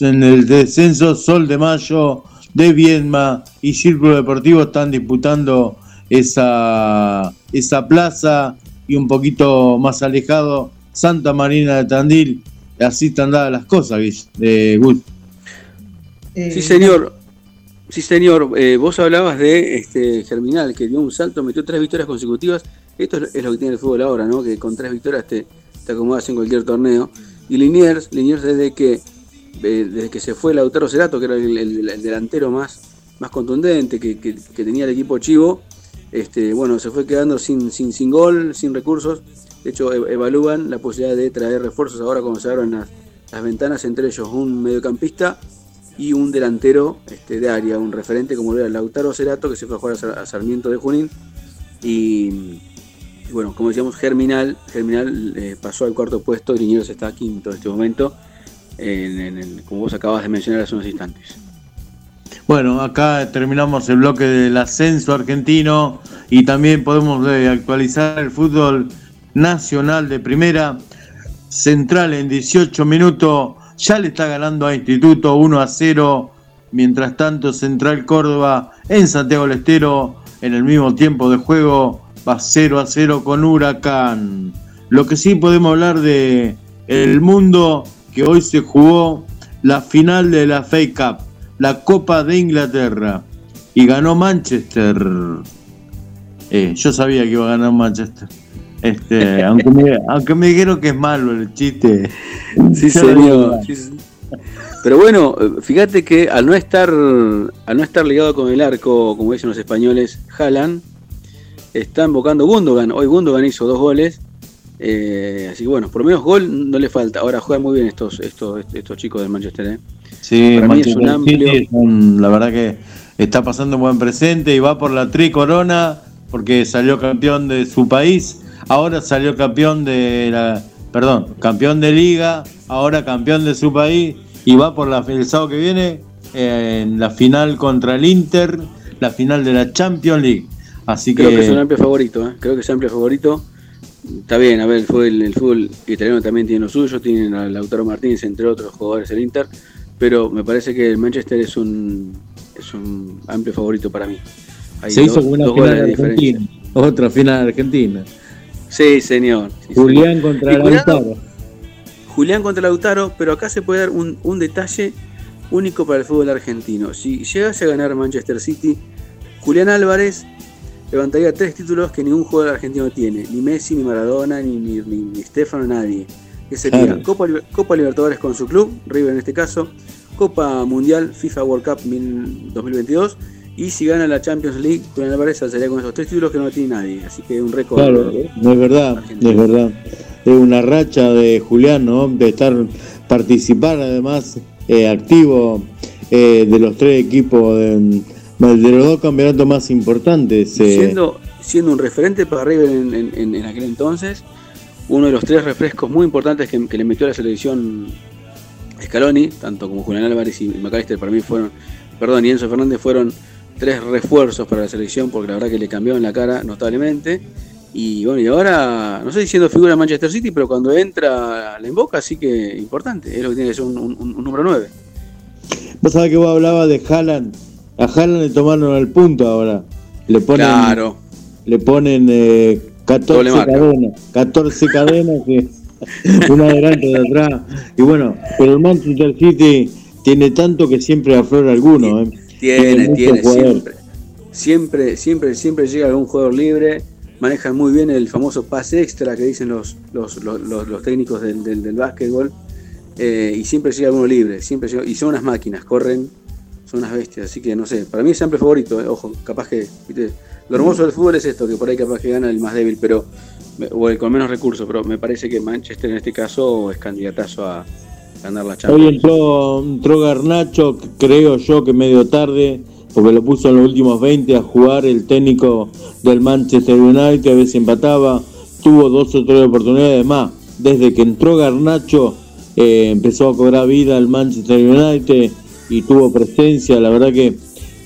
en el descenso Sol de Mayo de Viedma y Círculo Deportivo están disputando esa, esa plaza y un poquito más alejado Santa Marina de Tandil. Así están dadas las cosas, de Sí, señor. Sí, señor. Eh, vos hablabas de este Germinal, que dio un salto, metió tres victorias consecutivas. Esto es lo que tiene el fútbol ahora, ¿no? Que con tres victorias te, te acomodas en cualquier torneo. Y Liniers, Liniers desde que eh, desde que se fue Lautaro Cerato, que era el, delantero más, más contundente que, tenía el equipo Chivo, este, bueno, se fue quedando sin, sin, sin gol, sin recursos. De hecho, e, evalúan la posibilidad de traer refuerzos ahora cuando se abran las, ventanas, entre ellos un mediocampista y un delantero este, de área, un referente como era Lautaro Cerato, que se fue a jugar a Sarmiento de Junín. Y, bueno, como decíamos, Germinal, Germinal eh, pasó al cuarto puesto y Niñeros está quinto en este momento como vos acabas de mencionar hace unos instantes. Bueno, acá terminamos el bloque del ascenso argentino y también podemos eh, actualizar el fútbol nacional de primera. Central en 18 minutos ya le está ganando a Instituto 1 a 0. Mientras tanto, Central Córdoba en Santiago del Estero en el mismo tiempo de juego va 0 a 0 con Huracán. Lo que sí podemos hablar de el mundo que hoy se jugó la final de la FA Cup, la Copa de Inglaterra, y ganó Manchester. Eh, yo sabía que iba a ganar Manchester. Este, aunque, me, aunque me dijeron que es malo el chiste. Sí, señor. Pero bueno, fíjate que al no estar al no estar ligado con el arco, como dicen los españoles, Haaland está invocando Gundogan. Hoy Gundogan hizo dos goles eh, así que bueno, por lo menos gol no le falta. Ahora juegan muy bien estos, estos, estos chicos del Manchester. ¿eh? Sí, Para mí es un amplio. la verdad que está pasando un buen presente y va por la tricorona porque salió campeón de su país. Ahora salió campeón de la. Perdón, campeón de liga. Ahora campeón de su país. Y va por la, el sábado que viene eh, en la final contra el Inter. La final de la Champions League. Así Creo que, es un amplio favorito. ¿eh? Creo que es un amplio favorito. Está bien, a ver, el fútbol, el fútbol italiano también tiene lo suyo, tienen a Lautaro Martínez, entre otros jugadores del Inter, pero me parece que el Manchester es un, es un amplio favorito para mí. Se hizo una final Argentina, otra final argentina. Sí, señor. Julián contra Lautaro. Julián contra Lautaro, pero acá se puede dar un, un detalle único para el fútbol argentino. Si llegase a ganar Manchester City, Julián Álvarez levantaría tres títulos que ningún jugador argentino tiene, ni Messi, ni Maradona, ni, ni, ni, Stefano, nadie. Que sería Copa, Copa, Libertadores con su club, River en este caso, Copa Mundial FIFA World Cup 2022 y si gana la Champions League, con Álvarez saltaría con esos tres títulos que no tiene nadie. Así que un récord. Claro, no es verdad, no es verdad. Es una racha de Julián, ¿no? De estar, participar además eh, activo eh, de los tres equipos de de los dos campeonatos más importantes. Eh. Siendo, siendo un referente para River en, aquel entonces, uno de los tres refrescos muy importantes que, le metió a la selección Scaloni, tanto como Julián Álvarez y McAllister para mí fueron, perdón, y Enzo Fernández fueron tres refuerzos para la selección porque la verdad que le cambiaron la cara notablemente. Y bueno, y ahora, no sé si siendo figura de Manchester City, pero cuando entra la invoca, sí que importante, es lo que tiene que ser un, número 9. Vos sabés que vos hablabas de Haaland a Haaland le tomaron al punto ahora. Le ponen, claro. le ponen 14 eh, cadenas. 14 cadenas que una adelante de atrás. Y bueno, pero el Manchester City tiene tanto que siempre aflora alguno. ¿eh? Tiene, tiene, siempre. Siempre, siempre, siempre llega algún jugador libre. Manejan muy bien el famoso pase extra que dicen los, los, los, los técnicos del, del, del básquetbol. Eh, y siempre llega alguno libre. Siempre y son unas máquinas, corren son unas bestias, así que no sé, para mí es siempre favorito, eh, ojo, capaz que, lo hermoso del fútbol es esto, que por ahí capaz que gana el más débil, pero o el con menos recursos, pero me parece que Manchester en este caso es candidatazo a ganar la Champions. Hoy entró, entró Garnacho, creo yo que medio tarde, porque lo puso en los últimos 20 a jugar el técnico del Manchester United, a veces empataba, tuvo dos o tres oportunidades más. Desde que entró Garnacho eh, empezó a cobrar vida el Manchester United y tuvo presencia, la verdad que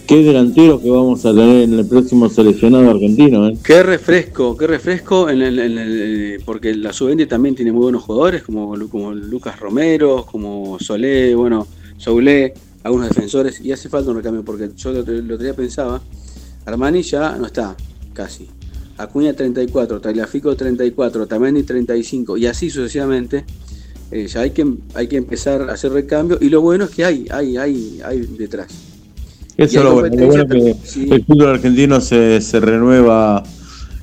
qué delanteros que vamos a tener en el próximo seleccionado argentino. ¿eh? Qué refresco, qué refresco, en el, el- porque la sub-20 también tiene muy buenos jugadores, como, como Lucas Romero, como Solé, bueno, Soulé, algunos defensores, y hace falta un recambio, porque yo lo, lo día pensaba, Armani ya no está, casi. Acuña 34, Tagliafico 34, Tamendi 35, y así sucesivamente. Eh, ya hay que, hay que empezar a hacer recambio, y lo bueno es que hay, hay, hay, hay detrás. Eso es lo bueno, lo bueno que sí. el fútbol argentino se, se renueva,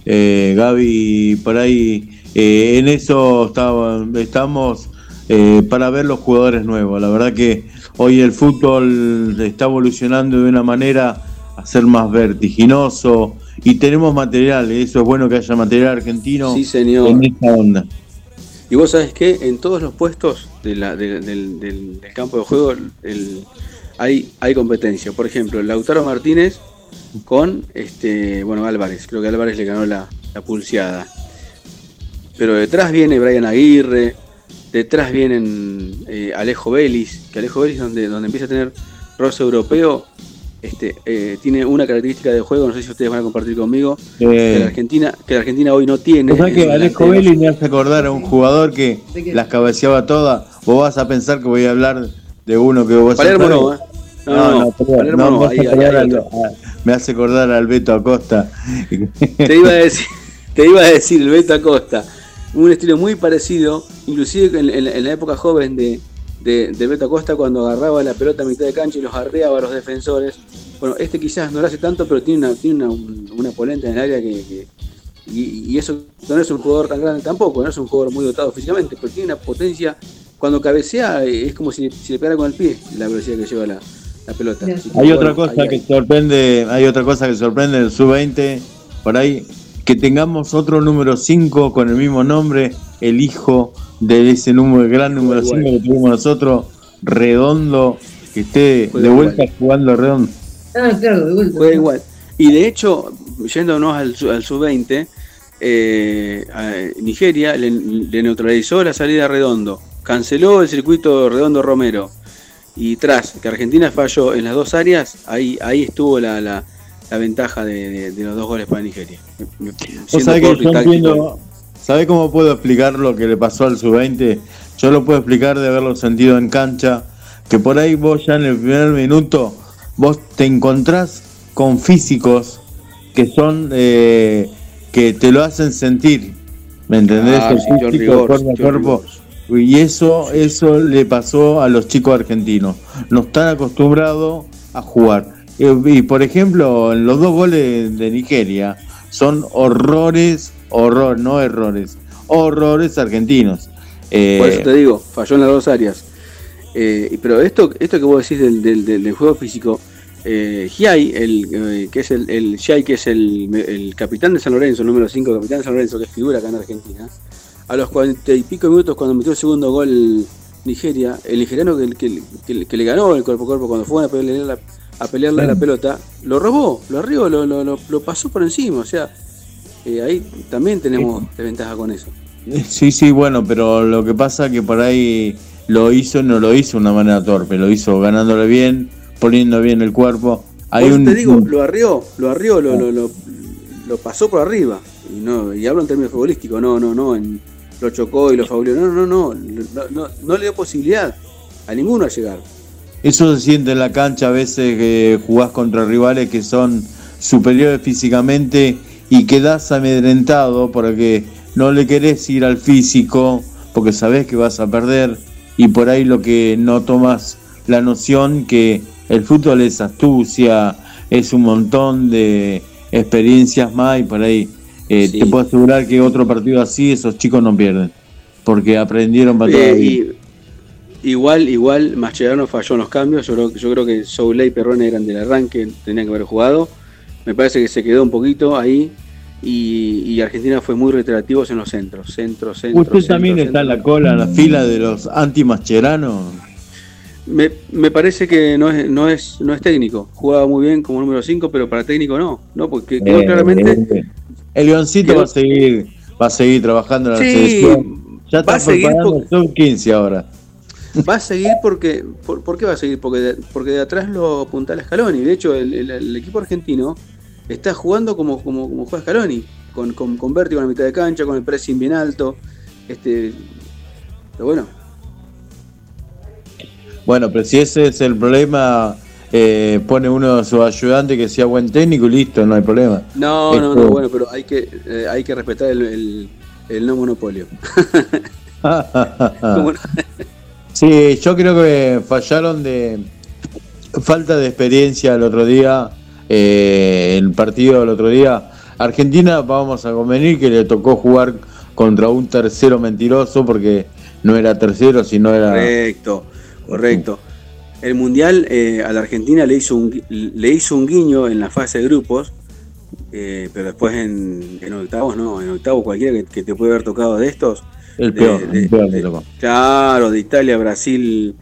eh, Gaby, por ahí, eh, en eso estaba- estamos eh, para ver los jugadores nuevos. La verdad que hoy el fútbol está evolucionando de una manera a ser más vertiginoso y tenemos material, eso es bueno que haya material argentino Sí, señor. en esta onda. Y vos sabés que en todos los puestos del, campo de juego hay competencia. Por ejemplo, Lautaro Martínez con este bueno Álvarez. Creo que Álvarez le ganó la, la pulseada. Pero detrás viene Brian Aguirre, detrás vienen eh, Alejo Vélez, que Alejo Vélez donde, donde empieza a tener roce europeo, este, eh, tiene una característica de juego, no sé si ustedes van a compartir conmigo, que, la Eh, Argentina, que la Argentina hoy no tiene. o sea que Alejo. Vélez me hace acordar a un jugador que las cabeceaba todas. Vos vas a pensar que voy a hablar de uno que vos Palermo no, ¿eh? No, no, no, Palermo no, no, me hace ahí- ahí acordar hay al- otro. a- me hace acordar al Beto Acosta. te iba a decir, te iba a decir el Beto Acosta, un estilo muy parecido, inclusive en, en- en la época joven de, de, de Beto Acosta cuando agarraba la pelota a mitad de cancha y los arreaba a los defensores. Bueno, este quizás no lo hace tanto, pero tiene una, tiene una, una polenta en el área que, que- y, y eso no es un jugador tan grande tampoco, no es un jugador muy dotado físicamente, pero tiene una potencia. Cuando cabecea eh, es como si, si le pegara con el pie la velocidad que lleva la, la pelota. Hay bueno, otra cosa ahí que hay. sorprende, hay otra cosa que sorprende en el sub-20, por ahí, que tengamos otro número 5 con el mismo nombre, el hijo de ese número, el gran número 5 que tuvimos nosotros, Redondo, que esté Juega de vuelta jugando Redondo. Ah, claro, de vuelta. Juega igual. Y de hecho, yéndonos al, al sub-20, eh, Nigeria le, le neutralizó la salida a Redondo, canceló el circuito Redondo Romero. Y tras que Argentina falló en las dos áreas, ahí, ahí estuvo la, la- la ventaja de, de- de los dos goles para Nigeria. Me- ¿Vos siendo corto y táctico. ¿Sabés cómo puedo explicar lo que le pasó al sub-20? Yo lo puedo explicar de haberlo sentido en cancha, que por ahí vos ya en el primer minuto, vos te encontrás con físicos que son, eh, que te lo hacen sentir, ¿me entendés? Ah, El sí, John físico, Rigor, cuerpo a John cuerpo. Y eso, eso le pasó a los chicos argentinos. No están acostumbrados a jugar. Eh, Y por ejemplo, en los dos goles de Nigeria son horrores, horror, no errores, horrores argentinos. Eh, Por eso te digo, falló en las dos áreas. Eh, pero esto, esto que vos decís del, del- del- del juego físico, eh, Giai, el, eh, que es el, el Giai, que es el, el capitán de San Lorenzo, el número 5, capitán de San Lorenzo, que figura acá en Argentina, a los cuarenta y pico minutos cuando metió el segundo gol Nigeria, el nigeriano que, que- que- que le ganó el cuerpo a cuerpo cuando fue a pelear la, a pelearle la pelota, lo robó, lo arribó, lo, lo, lo- lo pasó por encima, o sea, eh, ahí también tenemos desventaja con eso. Sí, sí, bueno, pero lo que pasa que por ahí lo hizo, no lo hizo de una manera torpe, lo hizo ganándole bien, poniendo bien el cuerpo. Hay un, te digo, lo arrió, lo arrió, lo, lo, lo, lo pasó por arriba. Y no, y hablo en términos futbolísticos, no, no, no, en- lo chocó y lo fauleó. No, no, no, no, no, no le dio posibilidad a ninguno a llegar. Eso se siente en la cancha a veces que jugás contra rivales que son superiores físicamente y quedás amedrentado porque no le querés ir al físico porque sabés que vas a perder y por ahí lo que no tomas la noción que el fútbol es astucia, es un montón de experiencias más y por ahí eh, Sí. te puedo asegurar que otro partido así esos chicos no pierden porque aprendieron para Eh, y- igual, igual, Mascherano falló en los cambios. Yo creo, yo creo que Souley y Perrone eran del arranque, tenían que haber jugado. Me parece que se quedó un poquito ahí. Y, y Argentina fue muy reiterativos en los centros. Centro, centro. ¿Usted centro, también está centro. en la cola, en la fila de los anti-mascheranos? Me, me parece que no es, no es no es técnico. Jugaba muy bien como número 5, pero para técnico no. No, porque quedó Eh, claramente. eh, el Leoncito va a seguir, va a seguir trabajando en la Sí, selección. Ya va a está seguir porque- el sub 15 ahora. Va a seguir porque. ¿Por, por qué va a seguir? Porque de, porque de atrás lo apuntala Scaloni. De hecho, el, el- el equipo argentino está jugando como, como, como juega Scaloni. Con, con, con vértigo en la mitad de cancha, con el pressing bien alto. Este. Pero bueno, Bueno, pero si ese es el problema, eh, pone uno de sus ayudantes que sea buen técnico y listo, no hay problema. No, no, Esto- no, bueno, pero hay que, eh, hay que respetar el, el- el no monopolio. Sí, yo creo que fallaron de falta de experiencia el otro día, eh, el partido del otro día. Argentina, vamos a convenir que le tocó jugar contra un tercero mentiroso porque no era tercero, sino era... Correcto, correcto. El Mundial eh, a la Argentina le hizo, un, le hizo un guiño en la fase de grupos, eh, pero después en, en octavos no, en octavos cualquiera que, que te puede haber tocado de estos. El peor, de- el peor de- le tocó. Claro, de Italia, Brasil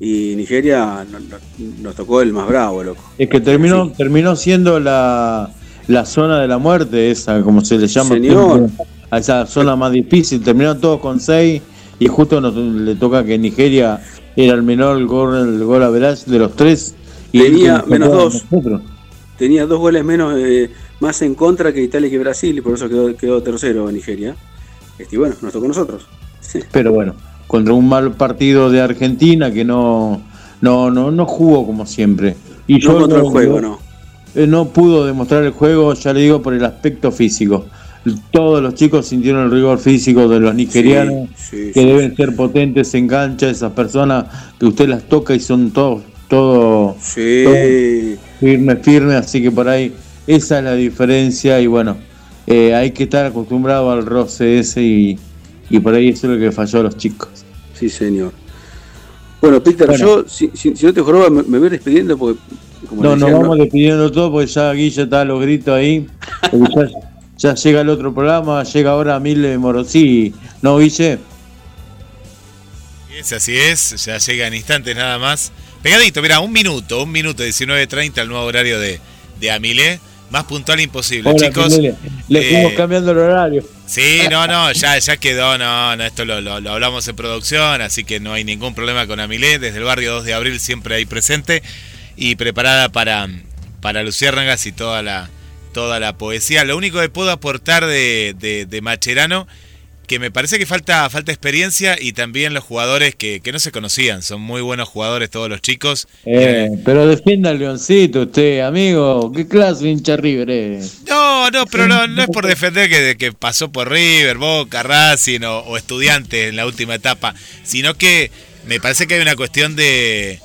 y Nigeria no- no- nos tocó el más bravo, loco. Es que terminó, terminó siendo la, la zona de la muerte, esa, como se le llama. Señor. A esa zona más difícil. Terminaron todos con 6 y justo nos, le toca que Nigeria era el menor gol, el gol average de los tres. Y Tenía menos a dos. Tenía dos goles menos, eh, más en contra que Italia y que Brasil, y por eso quedó, quedó tercero Nigeria. Este, y bueno, nos tocó a nosotros. Pero bueno, contra un mal partido de Argentina que no, no, no, no jugó como siempre. Y No yo contra el juego, no. Eh, no pudo demostrar el juego, ya le digo, por el aspecto físico. Todos los chicos sintieron el rigor físico de los nigerianos, Sí, sí, que sí, deben ser potentes en cancha, esas personas que usted las toca y son todos todo, Sí. todo firme, firme, así que por ahí esa es la diferencia y bueno, eh, hay que estar acostumbrado al roce ese y, y por ahí eso es lo que falló a los chicos. Sí, señor. Bueno, Peter, Bueno. yo, si, si- si no te joroba, me, me voy despidiendo porque. Como No, nos vamos despidiendo todo porque ya Guilla está a los gritos ahí. ya, ya llega el otro programa, llega ahora Mil Morosí. ¿No, Guille? Es, así es, ya llega en instantes nada más. Pegadito, mira, un minuto, un minuto, 19.30 al nuevo horario de, de Amilé. Más puntual imposible, Hola, chicos. Le Eh, fuimos cambiando el horario. Sí, no, no, ya, ya quedó, no, no, esto lo, lo- lo hablamos en producción, así que no hay ningún problema con Amilé, desde el barrio 2 de abril siempre ahí presente y preparada para, para Luciérnagas y toda la, toda la poesía. Lo único que puedo aportar de, de, de Macherano, que me parece que falta, falta experiencia y también los jugadores que, que no se conocían, son muy buenos jugadores todos los chicos. Eh, pero defienda al Leoncito usted, amigo. ¿Qué clase de hincha River es? No, no, pero no, no es por defender que, que pasó por River, Boca, Racing o, o Estudiantes en la última etapa, sino que me parece que hay una cuestión de,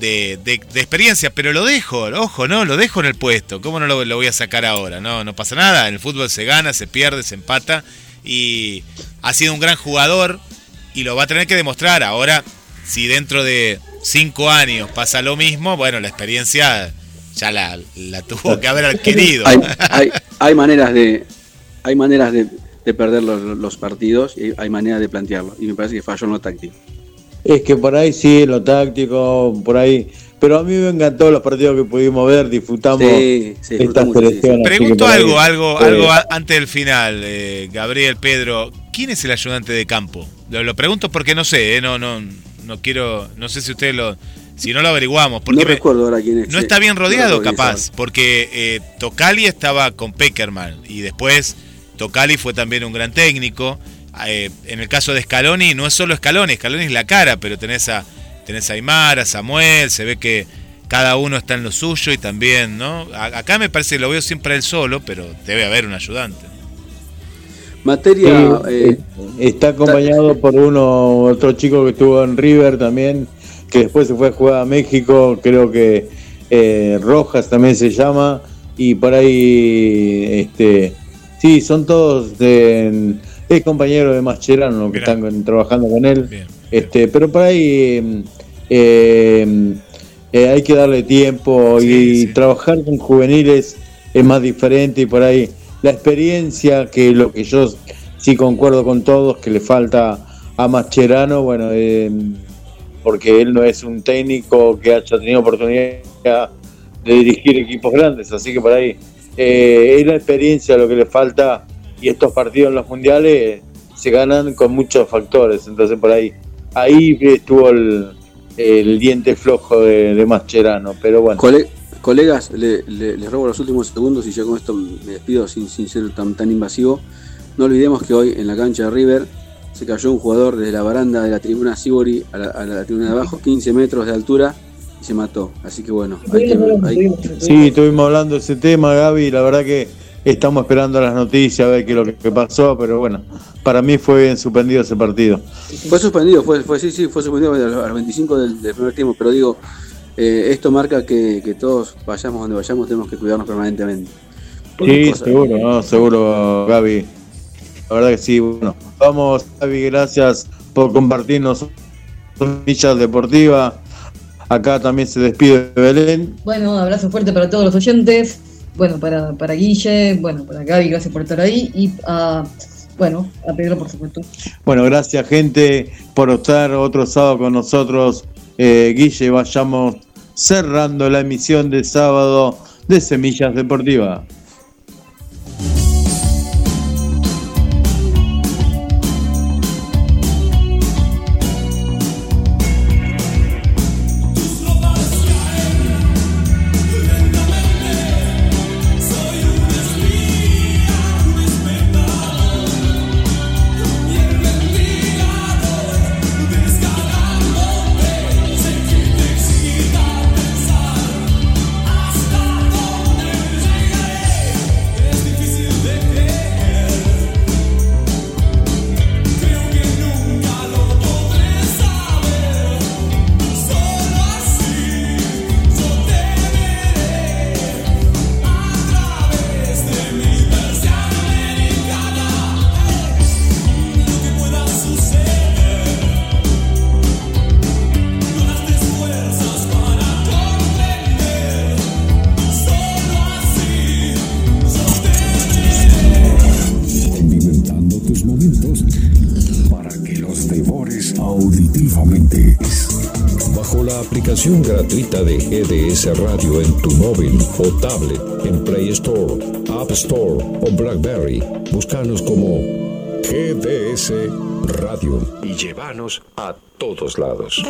de, de- de experiencia, pero lo dejo, ojo, no, lo dejo en el puesto, ¿cómo no lo, lo voy a sacar ahora? No, no pasa nada, en el fútbol se gana, se pierde, se empata y ha sido un gran jugador y lo va a tener que demostrar. Ahora, si dentro de cinco años pasa lo mismo, bueno, la experiencia ya la, la tuvo que haber adquirido. Hay, hay, hay maneras de hay maneras de, de perder los, los partidos y hay maneras de plantearlo. Y me parece que falló en lo táctico. Es que por ahí sí, lo táctico, por ahí. Pero a mí me encantó los partidos que pudimos ver, disfrutamos Sí, sí, esta disfrutamos mucho, sí, selección. así que Pregunto ahí algo, algo, algo antes del final, eh, Gabriel, Pedro. ¿Quién es el ayudante de campo? Lo, lo pregunto porque no sé, eh, no, no, no quiero, no sé si ustedes lo, si no lo averiguamos, porque no me- recuerdo ahora quién es. no sí. está bien rodeado, capaz, porque eh, Tocali estaba con Peckerman y después Tocali fue también un gran técnico. Eh, en el caso de Scaloni, no es solo Scaloni, Scaloni es la cara, pero tenés a, tenés a Aymar, a Samuel, se ve que cada uno está en lo suyo y también, ¿no? Acá me parece que lo veo siempre él solo, pero debe haber un ayudante. Materia. Sí, eh, está acompañado por uno, otro chico que estuvo en River también, que después se fue a jugar a México, creo que eh, Rojas también se llama, y por ahí, este, sí, son todos de, es compañero de Mascherano que Mirá. están trabajando con él, Bien. Este, pero por ahí eh, eh, hay que darle tiempo Sí, y sí. trabajar con juveniles es más diferente y por ahí la experiencia que lo que yo sí concuerdo con todos que le falta a Mascherano bueno eh, porque él no es un técnico que haya tenido oportunidad de dirigir equipos grandes, así que por ahí eh, es la experiencia lo que le falta y estos partidos en los mundiales se ganan con muchos factores, entonces por ahí ahí estuvo el, el diente flojo de, de Mascherano, pero bueno. Cole- colegas, le- le- les robo los últimos segundos y yo con esto me despido sin, sin ser tan, tan invasivo. No olvidemos que hoy en la cancha de River se cayó un jugador desde la baranda de la tribuna Sibori a la, a la tribuna de abajo, 15 metros de altura, y se mató. Así que bueno, hay que, hay- Sí, estuvimos hablando de ese tema, Gaby, la verdad que estamos esperando las noticias, a ver qué es lo que pasó, pero bueno, para mí fue bien suspendido ese partido. Fue suspendido, fue, fue, sí, sí, fue suspendido a los a los 25 del, del primer tiempo, pero digo, eh, esto marca que, que todos vayamos donde vayamos, tenemos que cuidarnos permanentemente. Sí, Cosa- seguro, ¿no? seguro, Gaby. La verdad que sí, bueno. Vamos, Gaby, gracias por compartirnos millas deportiva. Acá también se despide Belén. Bueno, abrazo fuerte para todos los oyentes. Bueno, para, para Guille, bueno, para Gaby, gracias por estar ahí. Y a, bueno, a Pedro, por supuesto. Bueno, gracias gente por estar otro sábado con nosotros. Eh, Guille, vayamos cerrando la emisión de sábado de Semillas Deportiva. O tablet, en Play Store, App Store o Blackberry, búscanos como GDS Radio y llévanos a todos lados.